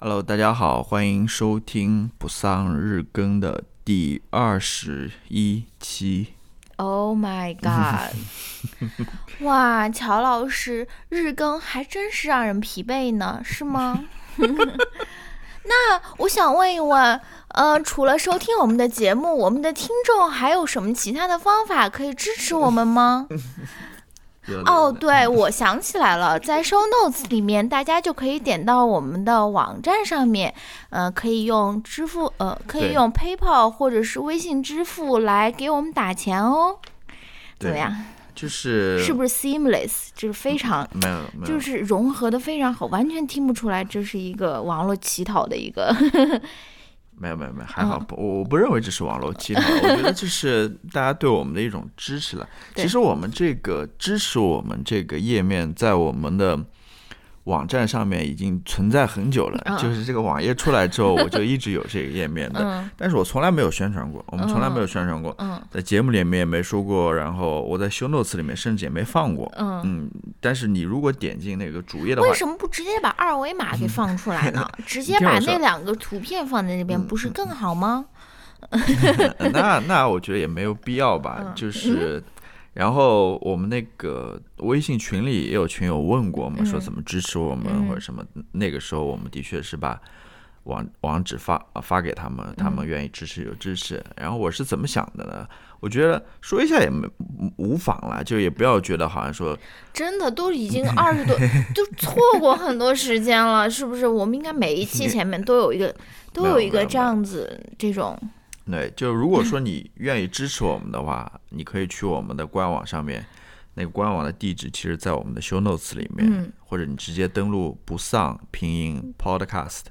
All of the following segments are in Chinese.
Hello，大家好，欢迎收听不丧日更的第二十一期。Oh my god！哇，乔老师日更还真是让人疲惫呢，是吗？那我想问一问，呃，除了收听我们的节目，我们的听众还有什么其他的方法可以支持我们吗？哦，对，我想起来了，在 show notes 里面，大家就可以点到我们的网站上面，呃，可以用支付，呃，可以用 PayPal 或者是微信支付来给我们打钱哦。怎么样？就是是不是 seamless？就是非常，没有没有，就是融合的非常好，完全听不出来这是一个网络乞讨的一个。没有没有没有，还好嗯不，我我不认为这是网络欺诈，我觉得这是大家对我们的一种支持了。其实我们这个支持我们这个页面，在我们的网站上面已经存在很久了，嗯就是这个网页出来之后，我就一直有这个页面的，嗯但是我从来没有宣传过，我们从来没有宣传过，嗯在节目里面也没说过，然后我在 show notes 里面甚至也没放过。嗯，嗯，但是你如果点进那个主页的话为，什么不直接把二维码给放出来呢？直接把那两个图片放在那边，不是更好吗？呃 那那我觉得也没有必要吧，嗯就是。然后我们那个微信群里也有群友问过我们，说嗯怎么支持我们、嗯或者什么。那个时候我们的确是把网网址发发给他们，他嗯们愿意支持就支持。然后我是怎么想的呢？我觉得说一下也没无妨啦，就也不要觉得好像说真的都已经二十多，都错过很多时间了，是不是？我们应该每一期 前面都有一个，都有有一个这样子这种，对，就如果说你愿意支持我们的话，你可以去我们的官网上面，那个官网的地址其实在我们的 show notes 里面，嗯或者你直接登录不丧拼音 podcast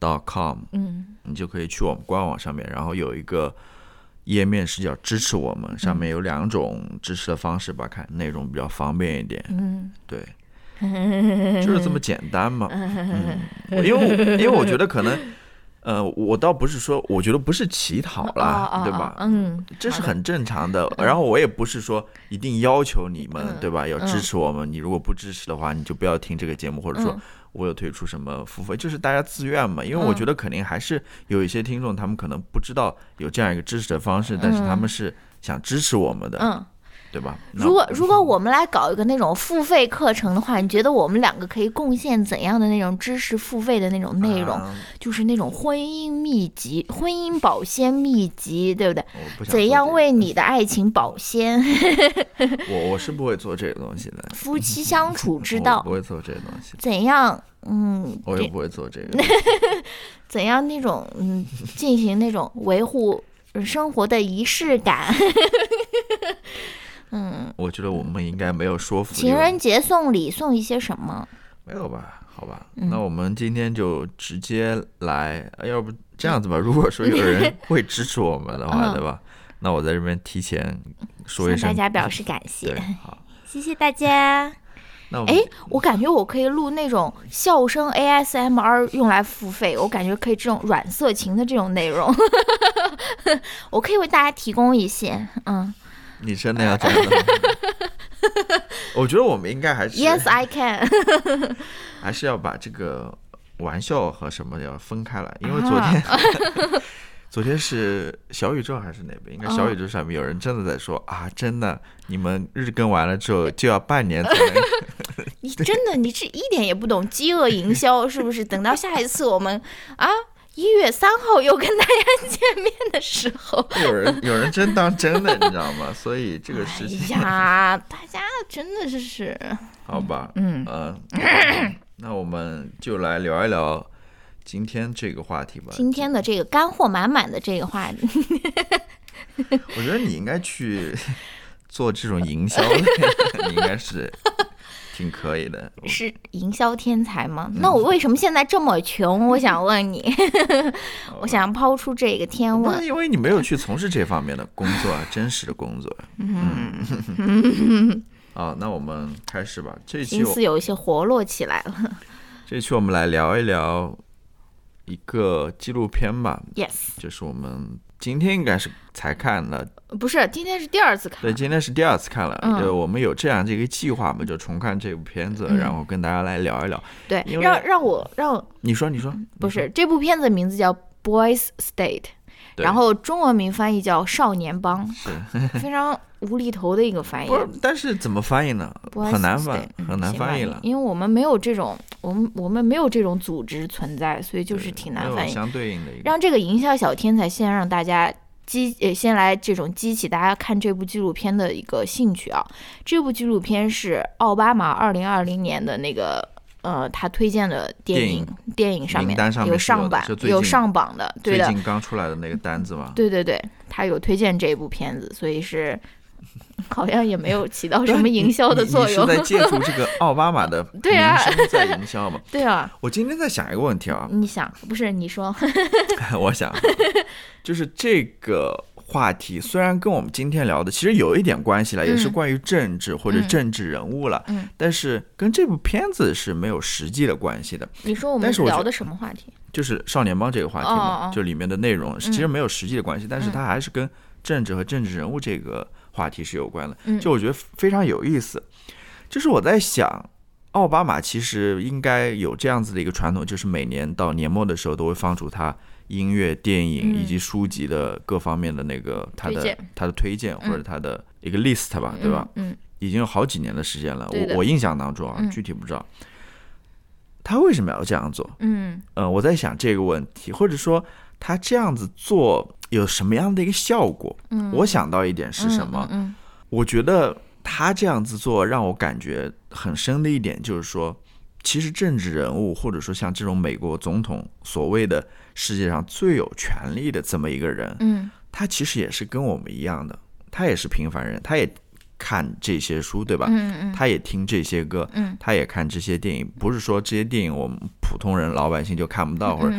dot com，嗯你就可以去我们官网上面，然后有一个页面是叫支持我们，上面有两种支持的方式吧，看内容比较方便一点。嗯，对，就是这么简单嘛。嗯，因为因为我觉得可能。呃，我倒不是说，我觉得不是乞讨啦，对吧？嗯，这是很正常的。然后我也不是说一定要求你们，嗯对吧？要支持我们。你如果不支持的话，你就不要听这个节目，或者说嗯我有推出什么付费，就是大家自愿嘛。因为我嗯觉得肯定还是有一些听众，他们可能不知道有这样一个支持的方式，但是他们是想支持我们的，嗯。对吧？如果如果我们来搞一个那种付费课程的话，你觉得我们两个可以贡献怎样的那种知识付费的那种内容？啊就是那种婚姻秘籍、婚姻保鲜秘籍，对不对？不怎样为你的爱情保鲜？我我是不会做这个东西的，夫妻相处之道 不，会做这个东西，怎样？嗯，我也不会做这个。怎样那种嗯，进行那种维护生活的仪式感？嗯，我觉得我们应该没有说服情人节送礼送一些什么？没有吧？好吧，嗯那我们今天就直接来，呃要不这样子吧？如果说有人会支持我们的话，嗯对吧？那我在这边提前说一向声，大家表示感谢，，好，谢谢大家。那我哎，我感觉我可以录那种笑声 ASMR 用来付费，我感觉可以这种软色情的这种内容，我可以为大家提供一些。嗯你真的要这样的吗？我觉得我们应该还是，Yes I can。还是要把这个玩笑和什么要分开来，因为昨天、昨天是小宇宙还是哪边？应该小宇宙上面有人真的在说、啊，真的，你们日更完了之后就要半年才能你真的，你是一点也不懂饥饿营销，是不是？等到下一次我们啊一月三号又跟大家见面的时候，有人有人真当真的，你知道吗？所以这个事情，哎呀，大家真的是，好吧，嗯嗯、那我们就来聊一聊今天这个话题吧。今天的这个干货满满的这个话题，我觉得你应该去做这种营销的，你应该是挺可以的。是营销天才吗？那我为什么现在这么穷？我想问你，我想抛出这个天问。不是因为你没有去从事这方面的工作，啊，真实的工作。嗯，好，那我们开始吧。这一期我心思有一些活络起来了。这一期我们来聊一聊一个纪录片吧，Yes，就是我们今天应该是才看了，不是，今天是第二次看。对，今天是第二次看了。嗯呃，我们有这样这个计划嘛，就重看这部片子，嗯然后跟大家来聊一聊。对让让我让你说，你说，不是这部片子名字叫《Boys State》，然后中文名翻译叫《少年帮》，是 非常无厘头的一个翻译不。是？但是怎么翻译呢很难翻，嗯很难翻译了。因为我们没有这种，我们我们没有这种组织存在，所以就是挺难翻译。相对应的一个。让这个营销小天才先让大家激呃先来这种激起大家看这部纪录片的一个兴趣啊。这部纪录片是奥巴马二零二零年的那个呃他推荐的电电影电影上面有上榜有上榜的，对的，最近刚出来的那个单子嘛，对对对，他有推荐这部片子，所以是 好像也没有起到什么营销的作用你。是在借助这个 奥巴马的名对啊。声在营销嘛？对啊，我今天在想一个问题啊，你想不是你说，我想，就是这个话题虽然跟我们今天聊的其实有一点关系了，也是嗯关于政治或者嗯。政治人物了，嗯。但是跟这部片子是没有实际的关系的。你说我们聊的什么话题？就是少年帮这个话题哦嘛，哦。就里面的内容其实嗯。没有实际的关系，但是它还是跟政治和政治人物这个话题是有关的。嗯就我觉得非常有意思。就是我在想，奥巴马其实应该有这样子的一个传统，就是每年到年末的时候都会放出他音乐、电影嗯以及书籍的各方面的那个他的他的推荐或者他的一个 list 吧，对吧？嗯？嗯已经有好几年的时间了，我我印象当中啊，嗯具体不知道。他为什么要这样做？嗯呃，我在想这个问题，或者说他这样子做有什么样的一个效果？嗯，我想到一点是什么？嗯我觉得他这样子做让我感觉很深的一点就是说，其实政治人物或者说像这种美国总统所谓的世界上最有权力的这么一个人，嗯。他其实也是跟我们一样的，他也是平凡人，他也看这些书，对吧？嗯嗯。他也听这些歌，嗯。他也看这些电影，不是说这些电影我们普通人老百姓就看不到，或者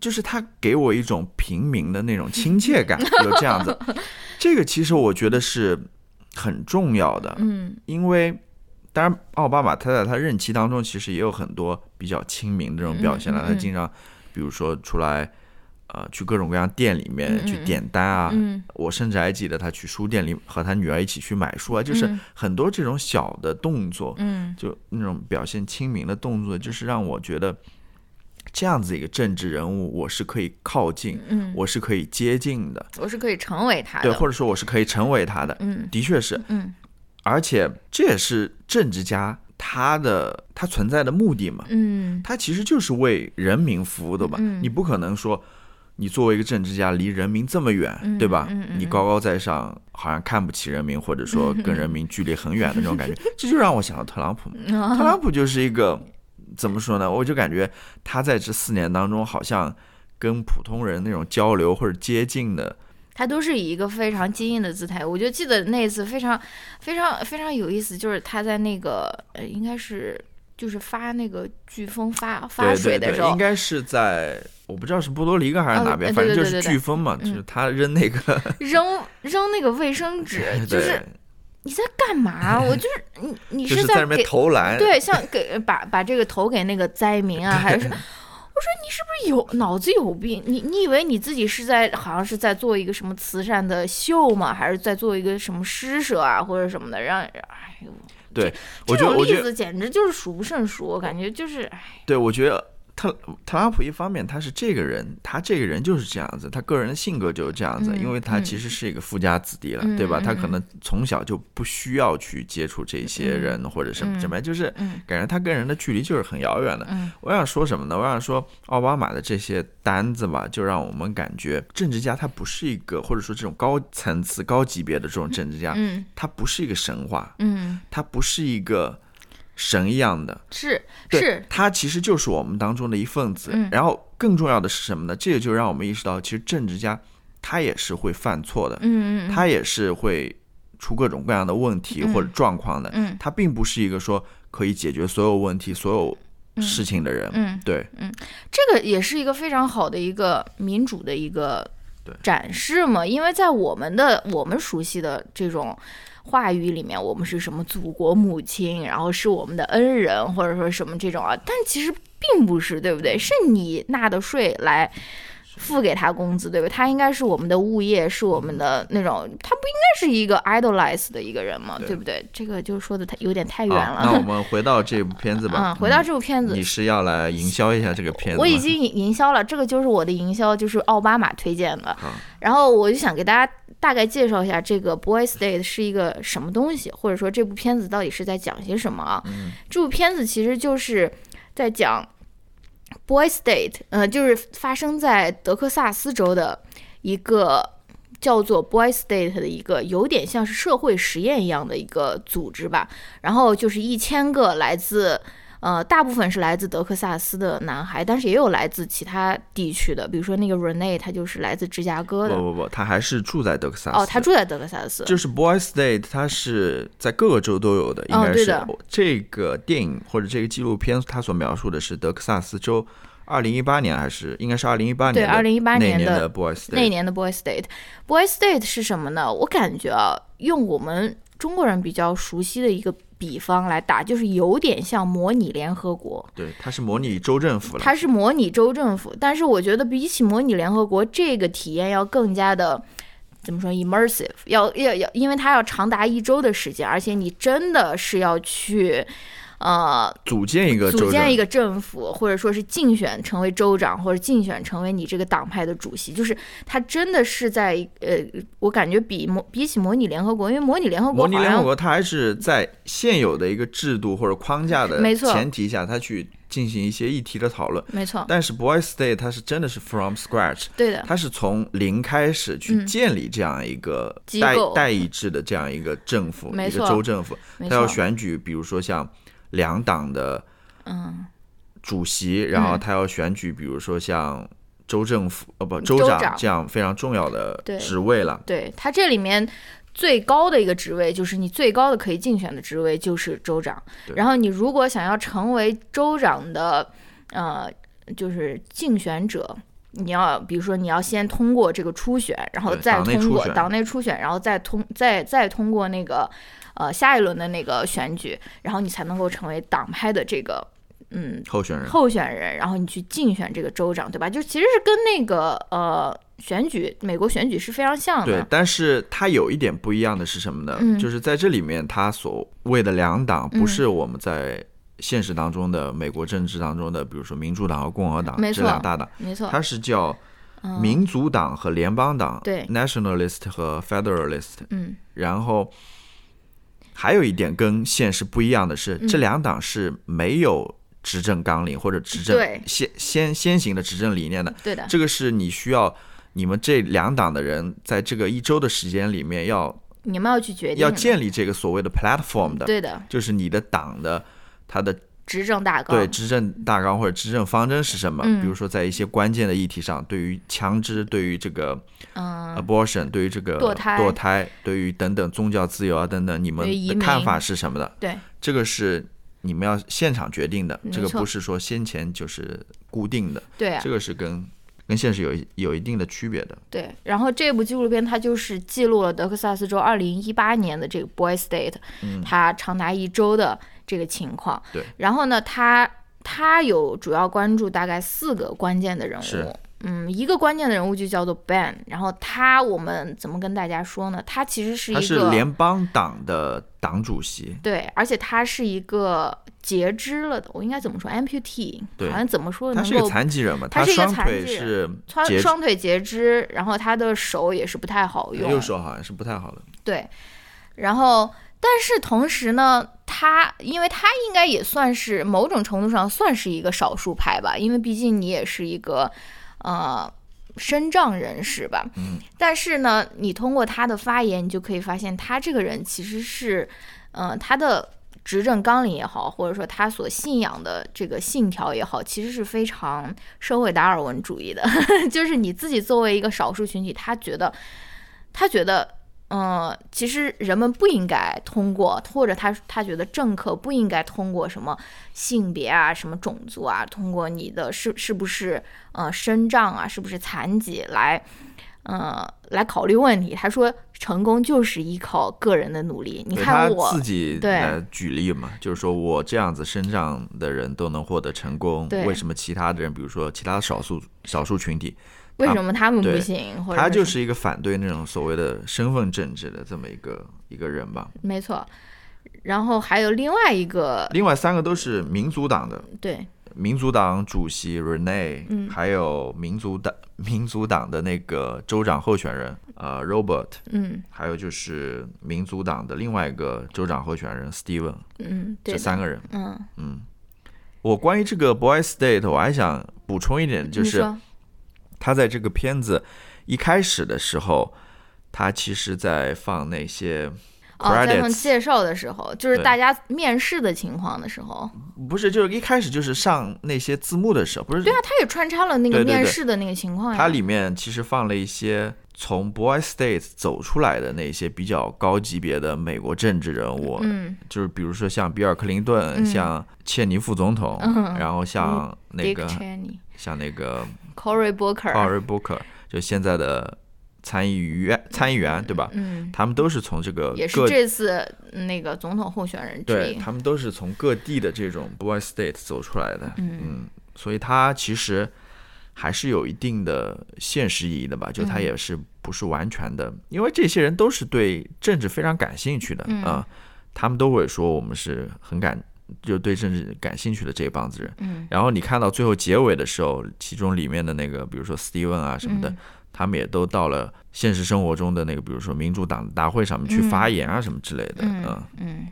就是他给我一种平民的那种 亲切感，就这样子。这个其实我觉得是很重要的，嗯因为当然奥巴马他在他任期当中其实也有很多比较亲民的这种表现了，嗯嗯嗯他经常比如说出来。呃，去各种各样店里面去点单啊，嗯我甚至还记得他去书店里和他女儿一起去买书啊，就是嗯很多这种小的动作，嗯就那种表现亲民的动作，就是让我觉得这样子一个政治人物，我是可以靠近，嗯，我是可以接近的，我是可以成为他的，对，或者说我是可以成为他的，嗯。的确是，嗯。而且这也是政治家他的他存在的目的嘛，嗯。他其实就是为人民服务的嘛，嗯。你不可能说。你作为一个政治家，离人民这么远，嗯对吧？你高高在上，好像看不起人民，或者说跟人民距离很远的那种感觉，这就让我想到特朗普。嗯 特朗普就是一个怎么说呢？我就感觉他在这四年当中，好像跟普通人那种交流或者接近的，他都是以一个非常坚硬的姿态。我就记得那一次非常非常非常有意思，就是他在那个呃，应该是就是发那个飓风发发水的时候应，该是在我不知道是波多黎各还是哦哪边，对反正就是飓风嘛，嗯就是他扔那个，扔扔那个卫生纸，就是对，你在干嘛？我就是 你你就是在那给边投篮，对，像给把把这个投给那个灾民啊，还是我说你是不是有脑子有病？你你以为你自己是在好像是在做一个什么慈善的秀吗？还是在做一个什么施舍啊，或者什么的？让哎呦，对，我这种例子简直就是数不胜数，我感觉就是哎，对，我觉得特特朗普一方面他是这个人，他这个人就是这样子，他个人的性格就是这样子，嗯因为他嗯其实是一个富家子弟了，嗯对吧？他可能从小就不需要去接触这些人、或者什么嗯什么，就是嗯感觉他跟人的距离就是很遥远的。嗯我想说什么呢？我想说奥巴马的这些单子吧，就让我们感觉政治家他不是一个，或者说这种高层次、高级别的这种政治家，嗯他不是一个神话，嗯，他不是一个神一样的，是是，他其实就是我们当中的一份子。嗯然后更重要的是什么呢？这个就让我们意识到，其实政治家他也是会犯错的，嗯嗯嗯他也是会出各种各样的问题嗯或者状况的。嗯他并不是一个说可以解决所有问题、所有事情的人。嗯。对，嗯这个也是一个非常好的一个民主的一个对展示嘛，因为在我们的我们熟悉的这种话语里面，我们是什么祖国母亲，然后是我们的恩人，或者说什么这种啊，但其实并不是，对不对？是你纳的税来付给他工资，对吧？他应该是我们的物业，是我们的那种，他不应该是一个 idolize 的一个人吗？对对不对？这个就说的太有点太远了，那我。们回到这部片子吧。嗯，回到这部片子你，是要来营销一下这个片子？我已经营营销了，这个就是我的营销，就是奥巴马推荐的。然后我就想给大家大概介绍一下这个《Boy State》是一个什么东西，或者说这部片子到底是在讲些什么啊？嗯这部片子其实就是在讲 Boy State，呃，就是发生在德克萨斯州的一个叫做 Boy State 的一个有点像是社会实验一样的一个组织吧。然后就是一千个来自呃，大部分是来自德克萨斯的男孩，但是也有来自其他地区的，比如说那个 Rene，他就是来自芝加哥的。不不不，他还是住在德克萨斯。哦，他住在德克萨斯。就是 Boy State，它是在各个州都有的，应该是、哦对的这个电影或者这个纪录片，它所描述的是德克萨斯州二零一八年还是应该是二零一八年对二零一八年的年的 Boy State 那年的 Boy State，Boy State 是什么呢？我感觉啊，用我们中国人比较熟悉的一个比方来打，就是有点像模拟联合国。对，它是模拟州政府了。它是模拟州政府，但是我觉得比起模拟联合国，这个体验要更加的怎么说 immersive，要要要，因为它要长达一周的时间，而且你真的是要去。呃，组建一个组建一个政府，或者说是竞选成为州长，或者竞选成为你这个党派的主席，就是他真的是在呃，我感觉比模比起模拟联合国，因为模拟联合国模拟联合国，它还是在现有的一个制度或者框架的前提下，它去进行一些议题的讨论。没错，但是 Boy State 它是真的是 from scratch，对的，它是从零开始去嗯建立这样一个代代议制的这样一个政府，一个州政府，没它要，选举，比如说像两党的嗯，主席，然后嗯他要选举，比如说像州政府呃不州州长长这样非常重要的职位了。对，他这里面最高的一个职位，就是你最高的可以竞选的职位就是州长。然后你如果想要成为州长的，呃，就是竞选者。你要，比如说，你要先通过这个初选，然后再通过党内初选，然后再通再再通过那个呃下一轮的那个选举，然后你才能够成为党派的这个嗯候选人，候选人，然后你去竞选这个州长，对吧？就其实是跟那个呃选举美国选举是非常像的。，对但是它有一点不一样的是什么呢？嗯就是在这里面，它所谓的两党不是我们在现实当中的美国政治当中的，比如说民主党和共和党这两大党，没错，它是叫嗯民族党和联邦党，对，nationalist 和 federalist。嗯然后还有一点跟现实不一样的是，嗯。这两党是没有执政纲领或者执政先先先行的执政理念的。对的，这个是你需要你们这两党的人在这个一周的时间里面要你们要去决定要建立这个所谓的 platform 的，对的。就是你的党的它的执政大纲。对执政大纲或者执政方针是什么？嗯比如说在一些关键的议题上，对于枪支，对于这个嗯，abortion，对于这个堕胎堕胎对于等等宗教自由啊等等，你们的看法是什么的？对这个是你们要现场决定的，这个不是说先前就是固定的，对啊这个是跟跟现实有一有一定的区别的。对。然后这部纪录片它就是记录了德克萨斯州二零一八年的这个 Boy State，、它长达一周的这个情况。对。然后呢，他他有主要关注大概四个关键的人物。嗯，一个关键的人物就叫做 Ben，然后他我们怎么跟大家说呢？他其实是一个他是联邦党的党主席，对，而且他是一个截肢了的，我应该怎么说？amputee，对好像怎么说他是一个残疾人嘛，他是一个残疾人双腿截肢，然后他的手也是不太好用，右手好像是不太好的。对，然后但是同时呢，他因为他应该也算是某种程度上算是一个少数派吧，因为毕竟你也是一个呃身障人士吧。嗯。但是呢，你通过他的发言，你就可以发现他这个人其实是，呃，他的。执政纲领也好，或者说他所信仰的这个信条也好，其实是非常社会达尔文主义的。就是你自己作为一个少数群体，他觉得，他觉得嗯，其实人们不应该通过，或者他他觉得政客不应该通过什么性别啊、什么种族啊，通过你的是是不是呃身障啊、是不是残疾来呃来考虑问题。他说，成功就是依靠个人的努力。你看我自己对来举例嘛，就是说我这样子身障的人都能获得成功，为什么其他的人，比如说其他少数少数群体，为什么他们不对行？或者他就是是一个反对那种所谓的身份政治的这么一个一个人吧。没错。然后还有另外一个，另外三个都是民主党的，对，民主党主席 Rene，、嗯还有民族党民族党的那个州长候选人呃 Robert，嗯还有就是民主党的另外一个州长候选人 Steven，嗯，对，这三个人。嗯嗯，我关于这个 Boy State，我还想补充一点，就是他在这个片子一开始的时候，他其实在放那些哦，在放介绍的时候，就是大家面试的情况的时候，不是就是一开始就是上那些字幕的时候，不是。对啊，他也穿插了那个面试的那个情况呀。它里面其实放了一些从 Boy State 走出来的那些比较高级别的美国政治人物，嗯。就是比如说像比尔·克林顿、嗯。像切尼副总统，嗯。然后像那个、像那个 Cory Booker，Cory Booker，就现在的参议员参议员对吧？嗯，他们都是从这个也是这次那个总统候选人之一。对他们都是从各地的这种 Boy State 走出来的，嗯。所以他其实还是有一定的现实意义的吧，就它嗯。也是不是完全的，因为这些人都是对政治非常感兴趣的嗯。啊、他们都会说我们是很感就对政治感兴趣的这一帮子人。嗯然后你看到最后结尾的时候，其中里面的那个，比如说 Steven 啊什么的，嗯他们也都到了现实生活中的那个，比如说民主党的大会上面去发言啊什么之类的，嗯嗯嗯，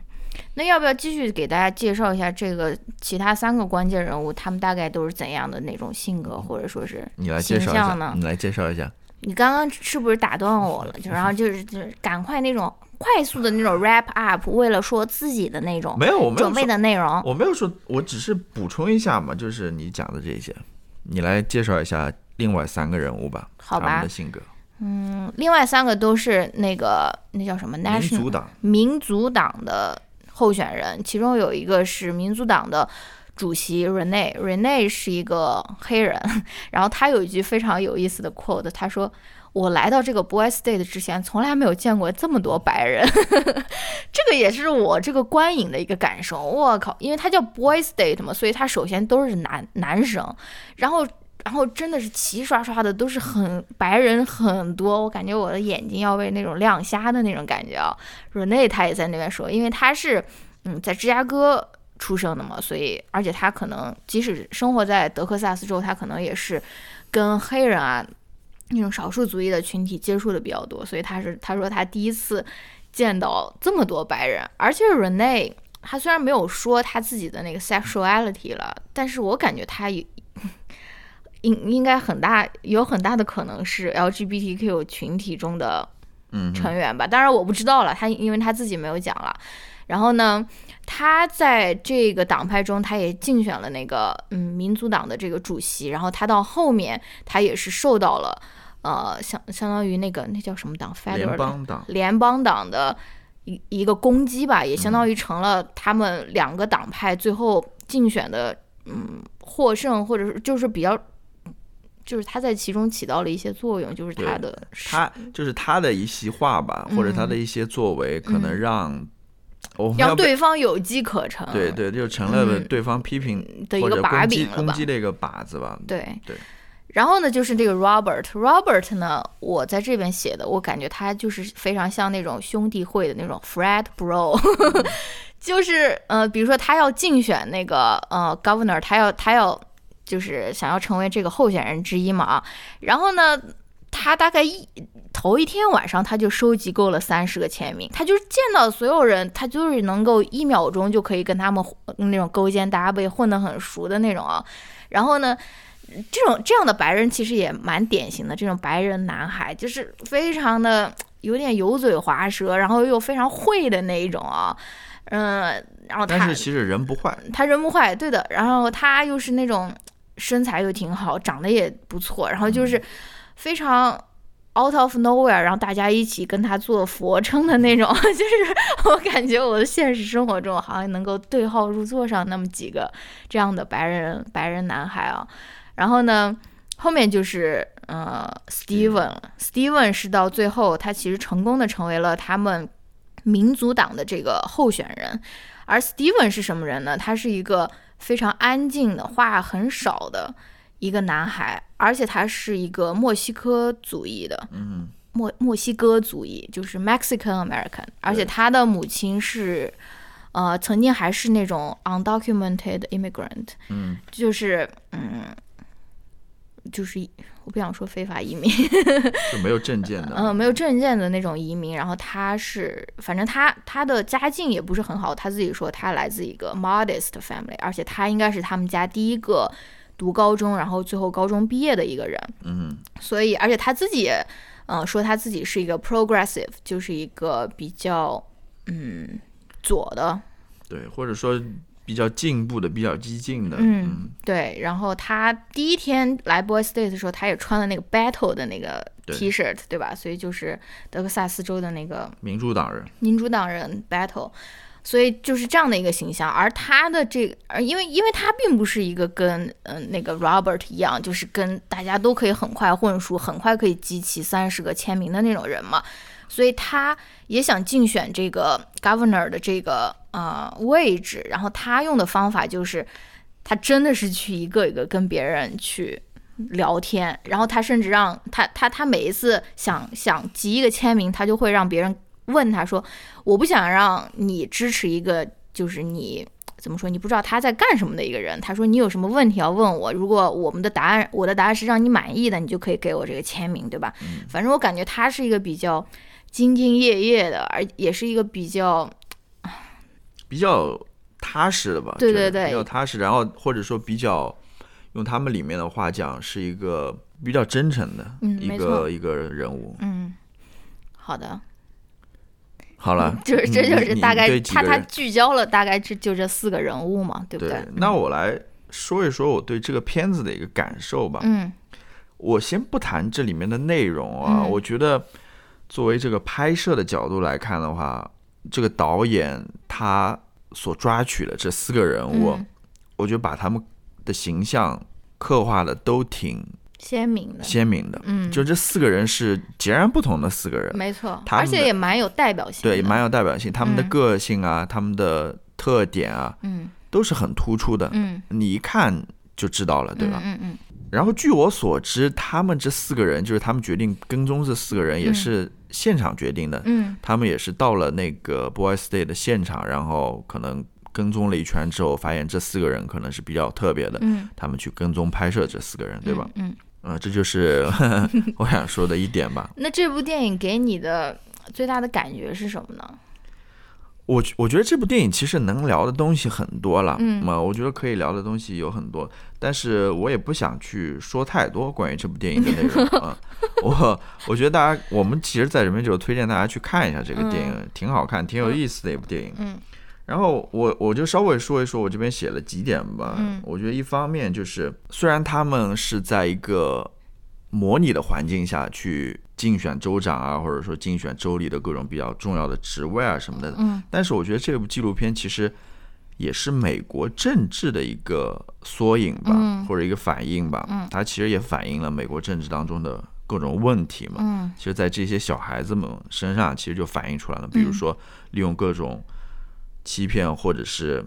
那要不要继续给大家介绍一下这个其他三个关键人物，他们大概都是怎样的那种性格，或者说是你来介绍一下，呢你来介绍一下。你刚刚是不是打断我了？就 然后就是就是赶快那种快速的那种 wrap up，为了说自己的那种没有，准备，的内容。我没有说，我只是补充一下嘛，就是你讲的这些，你来介绍一下另外三个人物吧，好吧他们的性格。嗯，另外三个都是那个那叫什么民主党，民族党的候选人，其中有一个是民族党的主席 Rene。Rene 是一个黑人，然后他有一句非常有意思的 quote，他说：“我来到这个 Boy State 之前，从来没有见过这么多白人。”这个也是我这个观影的一个感受。我靠，因为他叫 Boy State 嘛，所以他首先都是男男生，然后。然后真的是齐刷刷的，都是很白人很多，我感觉我的眼睛要被那种亮瞎的那种感觉啊。Rene 他也在那边说，因为他是嗯在芝加哥出生的嘛，所以而且他可能即使生活在德克萨斯州，他可能也是跟黑人啊那种少数族裔的群体接触的比较多，所以他是他说他第一次见到这么多白人，而且 Rene 他虽然没有说他自己的那个 sexuality 了，但是我感觉他也。应应该很大有很大的可能是 LGBTQ 群体中的嗯，成员吧，当然我不知道了，他因为他自己没有讲了。然后呢，他在这个党派中，他也竞选了那个嗯民族党的这个主席。然后他到后面，他也是受到了呃相相当于那个那叫什么党 Federal 联邦党，联邦党的一一个攻击吧，也相当于成了他们两个党派最后竞选的嗯获胜，或者是就是比较。就是他在其中起到了一些作用，就是他的他就是他的一席话吧，或者他的一些作为，可能让让对方有机可乘。对对，就成了嗯对方批评的一个把柄攻击的一个靶子吧。对对然后呢，就是这个 Robert，Robert 呢，我在这边写的，我感觉他就是非常像那种兄弟会的那种 Fred bro，就是呃，比如说他要竞选那个呃 governor，他要他要就是想要成为这个候选人之一嘛啊，然后呢。他大概一头一天晚上，他就收集够了三十个签名。他就是见到所有人，他就是能够一秒钟就可以跟他们那种勾肩搭背、混得很熟的那种啊。然后呢，这种这样的白人其实也蛮典型的，这种白人男孩就是非常的有点油嘴滑舌，然后又非常会的那一种啊。嗯，然后他但是其实人不坏，他人不坏，对的。然后他又是那种身材又挺好，长得也不错，然后就是非常 out of nowhere，然后大家一起跟他做俯卧撑的那种，就是我感觉我的现实生活中好像能够对号入座上那么几个这样的白人白人男孩啊。然后呢，后面就是呃，Steven，Steven 是到最后他其实成功的成为了他们民族党的这个候选人。而 Steven 是什么人呢？他是一个非常安静的、话很少的一个男孩，而且他是一个墨西哥族裔的，嗯。墨墨西哥族裔，就是 Mexican American，而且他的母亲是，呃，曾经还是那种 undocumented immigrant，嗯，就是嗯，就是我不想说非法移民，就没有证件的，嗯，没有证件的那种移民。然后他是，反正他他的家境也不是很好，他自己说他来自一个 modest family，而且他应该是他们家第一个读高中，然后最后高中毕业的一个人。嗯所以，而且他自己也，嗯、说他自己是一个 progressive，就是一个比较嗯左的，对，或者说比较进步的、比较激进的，嗯，对。然后他第一天来 Boy State 的时候，他也穿了那个 battle 的那个对 T 恤，对吧？所以就是德克萨斯州的那个民主党人，民主党人 battle，所以就是这样的一个形象。而他的这个，而因为因为他并不是一个跟嗯、呃那个 Robert 一样，就是跟大家都可以很快混熟，很快可以集齐三十个签名的那种人嘛，所以他也想竞选这个 governor 的这个呃位置。然后他用的方法就是，他真的是去一个一个跟别人去。聊天，然后他甚至让他他他每一次想想集一个签名，他就会让别人问他说：“我不想让你支持一个就是你怎么说你不知道他在干什么的一个人。”他说：“你有什么问题要问我？如果我们的答案我的答案是让你满意的，你就可以给我这个签名，对吧？”反正我感觉他是一个比较兢兢业业的，而也是一个比较比较踏实的吧？对对对。比较踏实，然后或者说比较用他们里面的话讲，是一个比较真诚的一个一个人物。嗯。好的，好了，就是这就是大概他他聚焦了大概这就这四个人物嘛，对不对，那我来说一说我对这个片子的一个感受吧。嗯。我先不谈这里面的内容啊，嗯。我觉得作为这个拍摄的角度来看的话，这个导演他所抓取的这四个人物，嗯。我觉得把他们的形象刻画的都挺鲜明的，鲜明的。嗯，就这四个人是截然不同的四个人，没错，而且也蛮有代表性的，对，蛮有代表性。他们的嗯。个性啊，他们的特点啊，嗯。都是很突出的，嗯。你一看就知道了，对吧？嗯嗯然后据我所知，他们这四个人，就是他们决定跟踪这四个人，也是现场决定的。嗯他们也是到了那个 Boy State 的现场，然后可能跟踪了一圈之后，发现这四个人可能是比较特别的，嗯，他们去跟踪拍摄这四个人，对吧？嗯，呃，这就是 我想说的一点吧。那这部电影给你的最大的感觉是什么呢？我我觉得这部电影其实能聊的东西很多了，嗯嘛，我觉得可以聊的东西有很多，但是我也不想去说太多关于这部电影的内容啊。我我觉得大家，我们其实在这边就推荐大家去看一下这个电影，挺好看，挺有意思的一部电影。嗯然后我我就稍微说一说，我这边写了几点吧。嗯我觉得一方面就是，虽然他们是在一个模拟的环境下去竞选州长啊，或者说竞选州里的各种比较重要的职位啊什么的，嗯但是我觉得这部纪录片其实也是美国政治的一个缩影吧，嗯或者一个反应吧。嗯它其实也反映了美国政治当中的各种问题嘛。嗯其实，在这些小孩子们身上，其实就反映出来了。比如说，利用各种欺骗或者是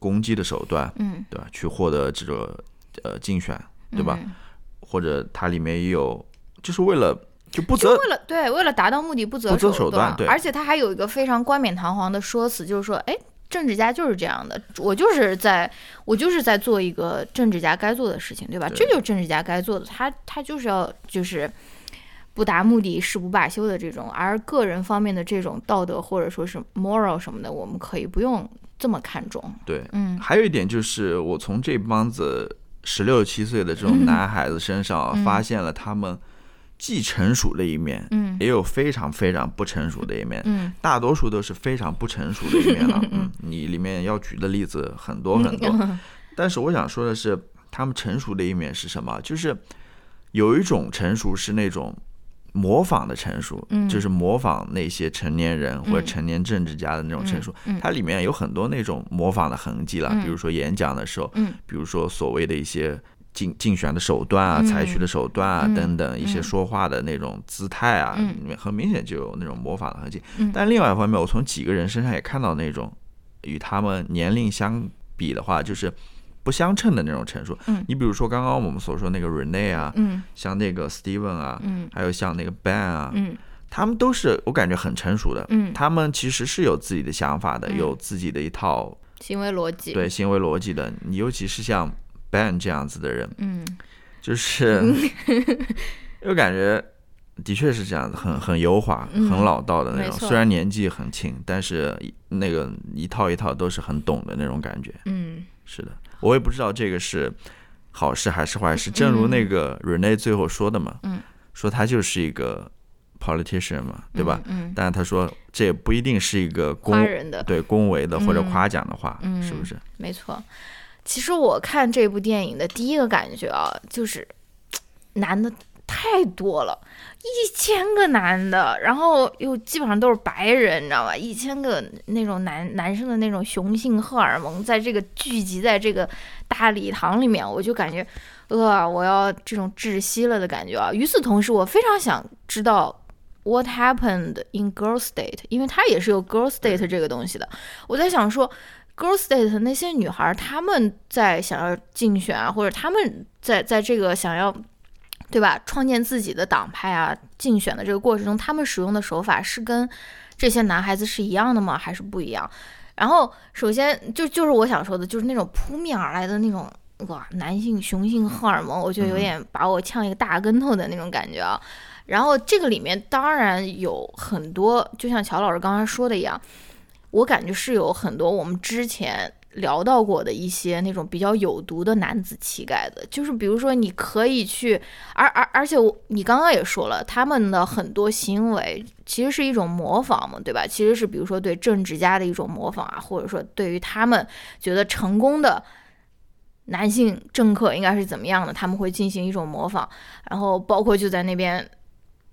攻击的手段，嗯，对吧？去获得这个呃竞选，对吧？嗯或者它里面也有，就是为了就不为了对为了达到目的不择手手段对而且他还有一个非常冠冕堂皇的说辞，就是说，哎。政治家就是这样的，我就是在，我就是在做一个政治家该做的事情，对吧？对这就是政治家该做的，他他就是要就是不达目的誓不罢休的这种，而个人方面的这种道德或者说是 moral 什么的，我们可以不用这么看重。对。嗯还有一点就是，我从这帮子十六七岁的这种男孩子身上啊嗯发现了他们既成熟的一面，嗯。也有非常非常不成熟的一面。嗯。大多数都是非常不成熟的一面了。嗯，你里面要举的例子很多很多，但是我想说的是，他们成熟的一面是什么？就是有一种成熟是那种模仿的成熟，嗯。就是模仿那些成年人或者嗯。成年政治家的那种成熟。嗯。它里面有很多那种模仿的痕迹了，嗯。比如说演讲的时候，嗯。比如说所谓的一些竞竞选的手段啊、嗯采取的手段啊、嗯等等，一些嗯说话的那种姿态啊，嗯很明显就有那种模仿的痕迹。嗯但另外一方面，我从几个人身上也看到那种与他们年龄相比的话，就是不相称的那种陈述。嗯你比如说刚刚我们所说那个 Rene 啊，嗯像那个 Steven 啊，嗯还有像那个 Ben 啊，嗯他们都是我感觉很成熟的。嗯，他们其实是有自己的想法的，嗯有自己的一套行为逻辑，对行为逻辑的。你尤其是像 Ben 这样子的人，嗯就是 我感觉的确是这样子，很很油滑、嗯很老道的那种。虽然年纪很轻，但是那个一套一套都是很懂的那种感觉。嗯是的，我也不知道这个是好事还是坏事。正如那个 Rene 最后说的嘛，嗯说他就是一个 politician 嘛，对吧？嗯，但是他说这也不一定是一个恭夸人的，对恭维的或者嗯夸奖的话，嗯是不是？没错。其实我看这部电影的第一个感觉啊，就是 男的太多了，一千个男的，然后又基本上都是白人，你知道吧？一千个那种男男生的那种雄性荷尔蒙，在这个聚集在这个大礼堂里面，我就感觉，呃，我要这种窒息了的感觉啊。与此同时，我非常想知道。What happened in Girl State？因为它也是有 Girl State 这个东西的。我在想说，Girl State 那些女孩儿，她们在想要竞选啊，或者她们在在这个想要，对吧，创建自己的党派啊，竞选的这个过程中，她们使用的手法是跟这些男孩子是一样的吗？还是不一样？然后，首先就就是我想说的，就是那种扑面而来的那种哇，男性雄性荷尔蒙，我觉得有点把我呛一个大跟头的那种感觉啊。然后这个里面当然有很多，就像乔老师刚刚说的一样，我感觉是有很多我们之前聊到过的一些那种比较有毒的男子气概的，就是比如说你可以去，而而而且我你刚刚也说了，他们的很多行为其实是一种模仿嘛，对吧？其实是比如说对政治家的一种模仿啊，或者说对于他们觉得成功的。男性政客应该是怎么样的？他们会进行一种模仿，然后包括就在那边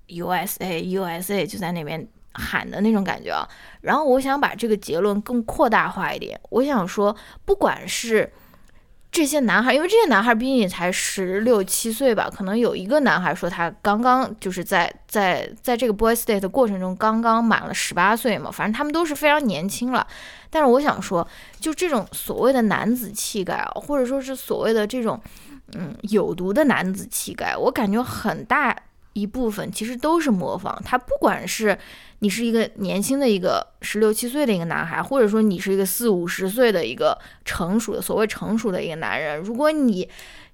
USA USA 就在那边喊的那种感觉啊。然后我想把这个结论更扩大化一点，我想说，不管是这些男孩，因为这些男孩毕竟也才十六七岁吧，可能有一个男孩说他刚刚就是在在在这个 boy state 的过程中刚刚满了十八岁嘛，反正他们都是非常年轻了。但是我想说，就这种所谓的男子气概啊，或者说是所谓的这种嗯有毒的男子气概，我感觉很大一部分其实都是模仿。他不管是你是一个年轻的一个十六七岁的一个男孩，或者说你是一个四五十岁的一个成熟的所谓成熟的一个男人，如果你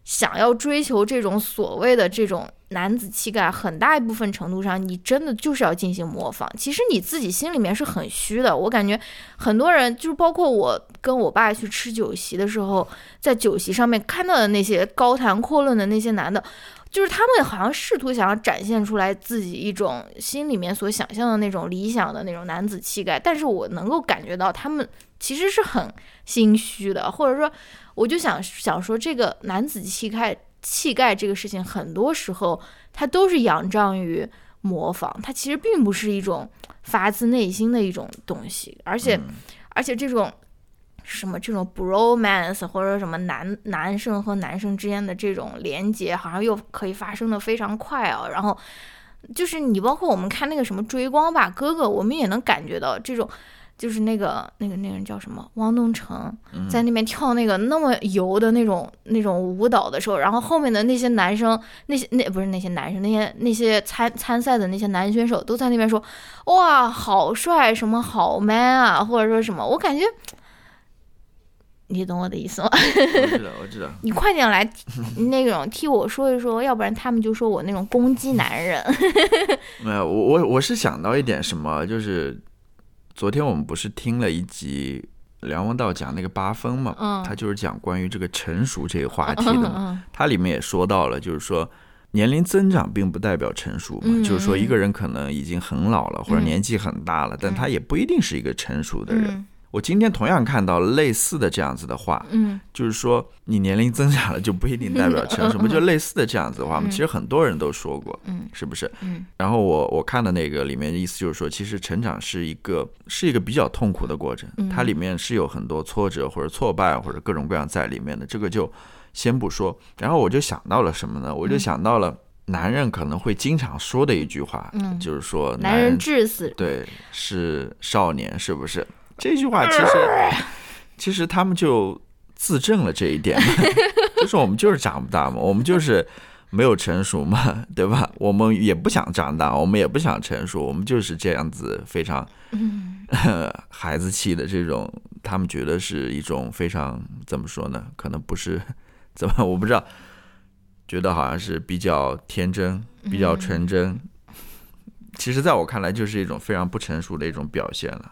想要追求这种所谓的这种男子气概，很大一部分程度上，你真的就是要进行模仿。其实你自己心里面是很虚的。我感觉很多人，就是包括我跟我爸去吃酒席的时候，在酒席上面看到的那些高谈阔论的那些男的，就是他们好像试图想要展现出来自己一种心里面所想象的那种理想的那种男子气概，但是我能够感觉到他们其实是很心虚的，或者说，我就想想说，这个男子气概气概这个事情，很多时候它都是仰仗于模仿，它其实并不是一种发自内心的一种东西，而且，而且这种。什么这种 bromance 或者什么男男生和男生之间的这种连接，好像又可以发生的非常快啊。然后就是你包括我们看那个什么追光吧哥哥，我们也能感觉到这种，就是那个那个那个人叫什么汪东城，在那边跳那个那么油的那种那种舞蹈的时候，然后后面的那些男生，那些那不是那些男生，那些那些参参赛的那些男选手都在那边说，哇，好帅，什么好 man 啊，或者说什么，我感觉。你懂我的意思吗？我知道，我知道。你快点来，那种替我说一说，要不然他们就说我那种攻击男人。没有，我我我是想到一点什么，就是昨天我们不是听了一集梁文道讲那个八分嘛，嗯他就是讲关于这个成熟这个话题的嘛，嗯他里面也说到了，就是说。年龄增长并不代表成熟嘛，嗯就是说一个人可能已经很老了，或者嗯年纪很大了，但他也不一定是一个成熟的人。嗯我今天同样看到类似的这样子的话，嗯就是说你年龄增长了就不一定代表成 什么就类似的这样子的话吗？嗯其实很多人都说过，嗯是不是？嗯然后我我看的那个里面的意思就是说，其实成长是一个是一个比较痛苦的过程，嗯它里面是有很多挫折或者挫败或者各种各样在里面的，这个就先不说。然后我就想到了什么呢？我就想到了男人可能会经常说的一句话，嗯就是说男人人至死。对是少年，是不是？这句话其实其实他们就自证了这一点嘛，就是我们就是长不大嘛，我们就是没有成熟嘛，对吧？我们也不想长大，我们也不想成熟，我们就是这样子非常 孩子气的这种，他们觉得是一种非常怎么说呢？可能不是怎么，我不知道，觉得好像是比较天真，比较纯真。其实，在我看来，就是一种非常不成熟的一种表现了。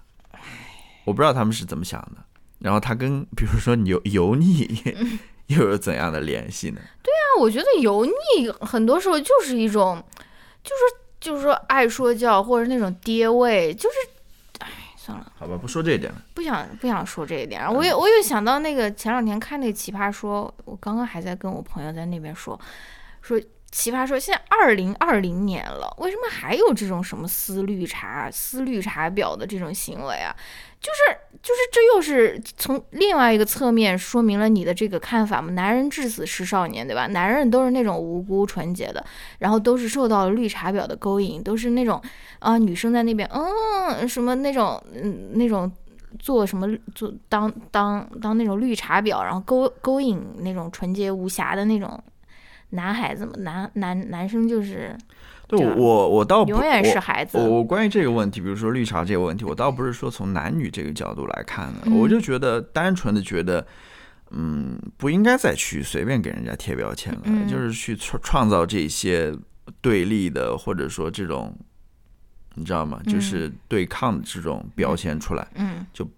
我不知道他们是怎么想的。然后他跟比如说油油腻 又有怎样的联系呢？对啊，我觉得油腻很多时候就是一种，就是就是说爱说教或者那种爹味，就是，哎，算了，好吧，不说这一点了。不想不想说这一点。我也我又想到那个前两天看那个奇葩说，我刚刚还在跟我朋友在那边说说。奇葩说，现在二零二零年了，为什么还有这种什么撕绿茶、撕绿茶婊的这种行为啊？就是就是，这又是从另外一个侧面说明了你的这个看法嘛？男人至死是少年，对吧？男人都是那种无辜纯洁的，然后都是受到绿茶婊的勾引，都是那种啊，女生在那边嗯什么那种嗯那种做什么做当当当那种绿茶婊，然后勾勾引那种纯洁无瑕的那种。男孩子嘛，男男男生就是，对我我倒永远是孩子。我关于这个问题，比如说绿茶这个问题，我倒不是说从男女这个角度来看的，我就觉得单纯的觉得，嗯，不应该再去随便给人家贴标签了，就是去创创造这些对立的，或者说这种，你知道吗？就是对抗的这种标签出来。嗯，就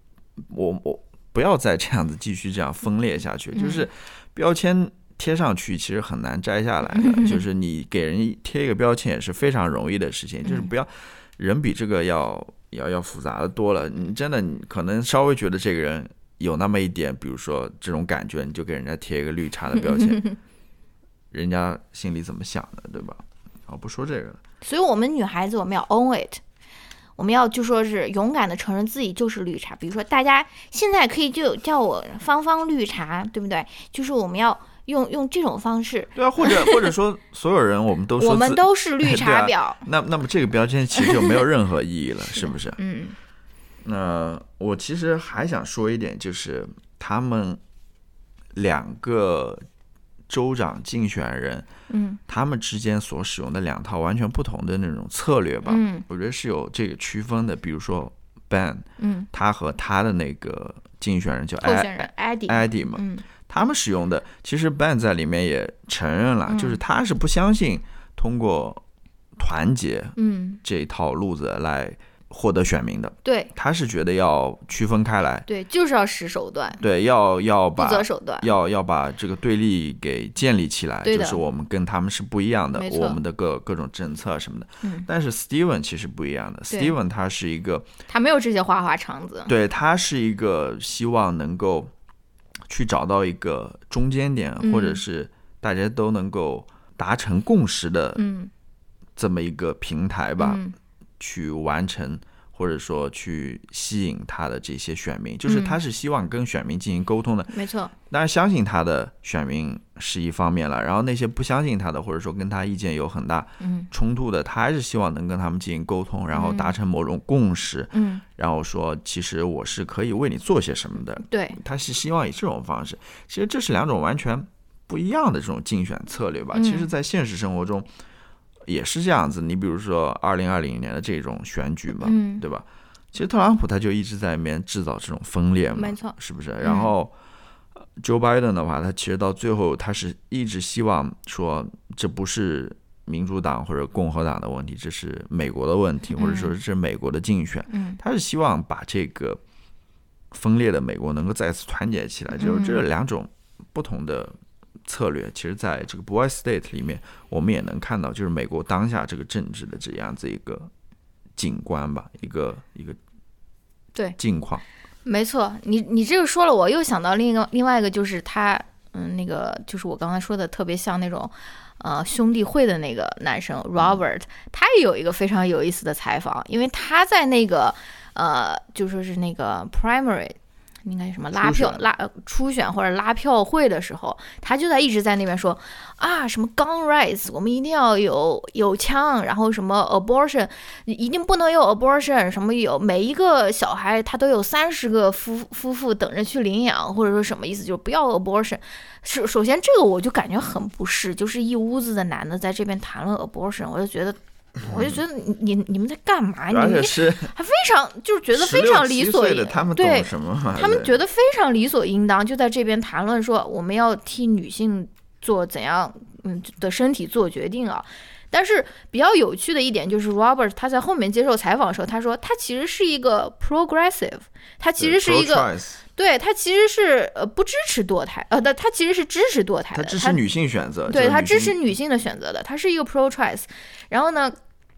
我我不要再这样子继续这样分裂下去，就是标签。贴上去其实很难摘下来的，就是你给人贴一个标签也是非常容易的事情，就是不要人比这个要要要复杂的多了。你真的你可能稍微觉得这个人有那么一点，比如说这种感觉，你就给人家贴一个绿茶的标签，人家心里怎么想的，对吧？好，不说这个了。所以我们女孩子我们要 own it，我们要就说是勇敢的承认自己就是绿茶。比如说大家现在可以就叫我芳芳绿茶，对不对？就是我们要。用用这种方式，对啊，或者或者说 所有人，我们都说我们都是绿茶婊。那那么这个标签其实就没有任何意义了，是不是？嗯。那我其实还想说一点，就是他们两个州长竞选人，嗯，他们之间所使用的两套完全不同的那种策略吧，嗯，我觉得是有这个区分的。比如说 Ben，嗯，他和他的那个竞选人叫候选人 Eddie 嘛，嗯。他们使用的，其实 Ben 在里面也承认了，就是他是不相信通过团结，嗯，这一套路子来获得选民的。对，他是觉得要区分开来，对，就是要使手段，对，要要把不择手段，要要把这个对立给建立起来，就是我们跟他们是不一样的，我们的各各种政策什么的。嗯，但是 Steven 其实不一样的，Steven 他是一个，他没有这些花花肠子，对他是一个希望能够。去找到一个中间点，或者是大家都能够达成共识的这么一个平台吧，去完成或者说去吸引他的这些选民，就是他是希望跟选民进行沟通的，没错。当然，相信他的选民是一方面了，然后那些不相信他的，或者说跟他意见有很大冲突的，他还是希望能跟他们进行沟通，然后达成某种共识，嗯，然后说其实我是可以为你做些什么的，对，他是希望以这种方式。其实这是两种完全不一样的这种竞选策略吧。其实，在现实生活中也是这样子。你比如说二零二零年的这种选举嘛，对吧？其实特朗普他就一直在里面制造这种分裂嘛，没错，是不是？然后。Joe Biden 的话，他其实到最后，他是一直希望说，这不是民主党或者共和党的问题，这是美国的问题，或者说是美国的竞选。他是希望把这个分裂的美国能够再次团结起来。就是这两种不同的策略，其实在这个 Boy State 里面，我们也能看到，就是美国当下这个政治的这样子一个景观吧，一个一个对境况。没错，你你这个说了，我又想到另一个另外一个，就是他，嗯，那个就是我刚才说的，特别像那种，呃，兄弟会的那个男生 Robert，他也有一个非常有意思的采访，因为他在那个，呃，就说是那个 primary，应该什么拉票拉呃初选或者拉票会的时候，他就在一直在那边说啊什么 gun rights，我们一定要有有枪，然后什么 abortion，一定不能有 abortion，什么有每一个小孩他都有三十个夫夫妇等着去领养，或者说什么意思，就是不要 abortion。首首先这个我就感觉很不适，就是一屋子的男的在这边谈论 abortion，我就觉得。我就觉得你你你们在干嘛？你是还非常就是觉得非常理所16 17岁应当，他们对懂什么嘛？他们觉得非常理所应当，就在这边谈论说我们要替女性做怎样嗯的身体做决定啊。但是比较有趣的一点就是，Robert 他在后面接受采访的时候，他说他其实是一个 progressive，他其实是一个对他其实是呃不支持堕胎，呃，他他其实是支持堕胎的，他支持女性选择，对他支持女性的选择的，他是一个 pro choice，然后呢，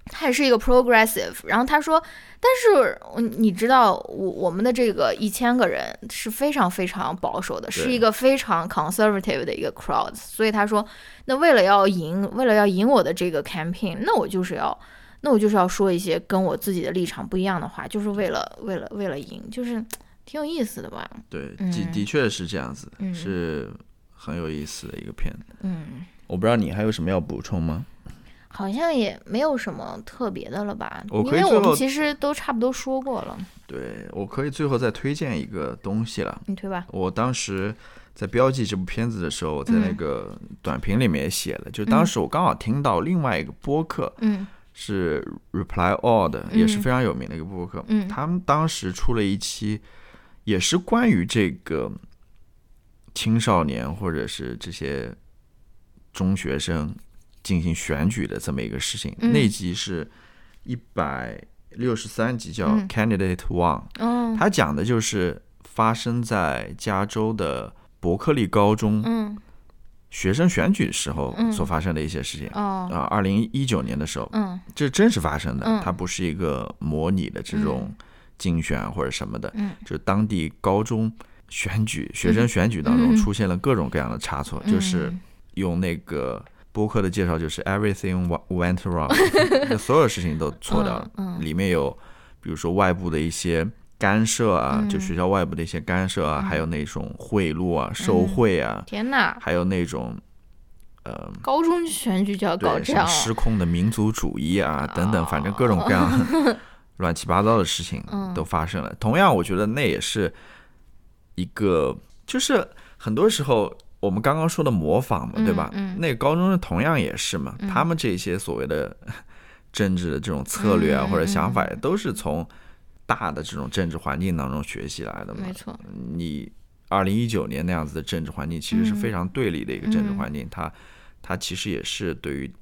他也是一个 progressive，然后他说，但是嗯你知道我我们的这个一千个人是非常非常保守的，是一个非常 conservative 的一个 crowd，所以他说，那为了要赢，为了要赢我的这个 campaign，那我就是要。那我就是要说一些跟我自己的立场不一样的话，就是为了为了为了赢，就是挺有意思的吧？对，的嗯的确是这样子，嗯是很有意思的一个片子。嗯，我不知道你还有什么要补充吗？好像也没有什么特别的了吧？我因为我们其实都差不多说过了，对我可以最后再推荐一个东西了。你推吧。我当时在标记这部片子的时候，我在那嗯个短评里面也写了，就当时我刚好听到另外一个播客嗯是 Reply All 的，也是嗯非常有名的一个播客。嗯他们当时出了一期，也是关于这个青少年或者是这些中学生进行选举的这么一个事情。嗯。那集是一百六十三集，叫嗯。Candidate One。嗯它讲的就是发生在加州的伯克利高中嗯。学生选举时候嗯。所发生的一些事情。哦。啊，二零一九年的时候，嗯。这是真实发生的，嗯。它不是一个模拟的这种竞选或者什么的，嗯。就是当地高中选举、学生选举当中嗯。出现了各种各样的差错，就是用那个播客的介绍，就是 everything went wrong，就所有事情都错掉了，嗯嗯。里面有比如说外部的一些。干涉啊，嗯。就学校外部的一些干涉啊，还有那种贿赂啊、受贿啊，天哪！还有那种呃高中选举就要搞对，什么这样啊失控的民族主义啊等等，反正各种各样 乱七八糟的事情嗯。都发生了。同样，我觉得那也是一个，就是很多时候我们刚刚说的模仿嘛，对吧？嗯嗯那个高中生同样也是嘛，他们这些所谓的 政治的这种策略啊、嗯或者想法，都是从大的这种政治环境当中学习来的嘛。没错，你二零一九年那样子的政治环境，其实是非常对立的一个政治环境，它它其实也是对于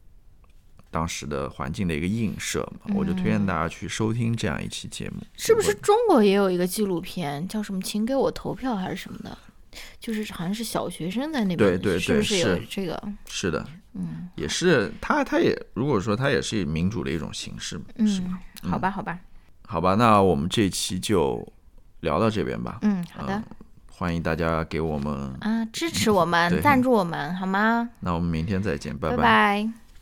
当时的环境的一个映射嘛。我就推荐大家去收听这样一期节目，是不是中国也有一个纪录片叫什么“请给我投票”还是什么的？就是好像是小学生在那边，对对对是不是有这个？是的，嗯也是他他也如果说他也是民主的一种形式嘛，是吗？嗯，好吧，好吧，好吧，那我们这期就聊到这边吧。嗯，好的欢迎大家给我们，啊，支持我们，对赞助我们，好吗？那我们明天再见，拜拜拜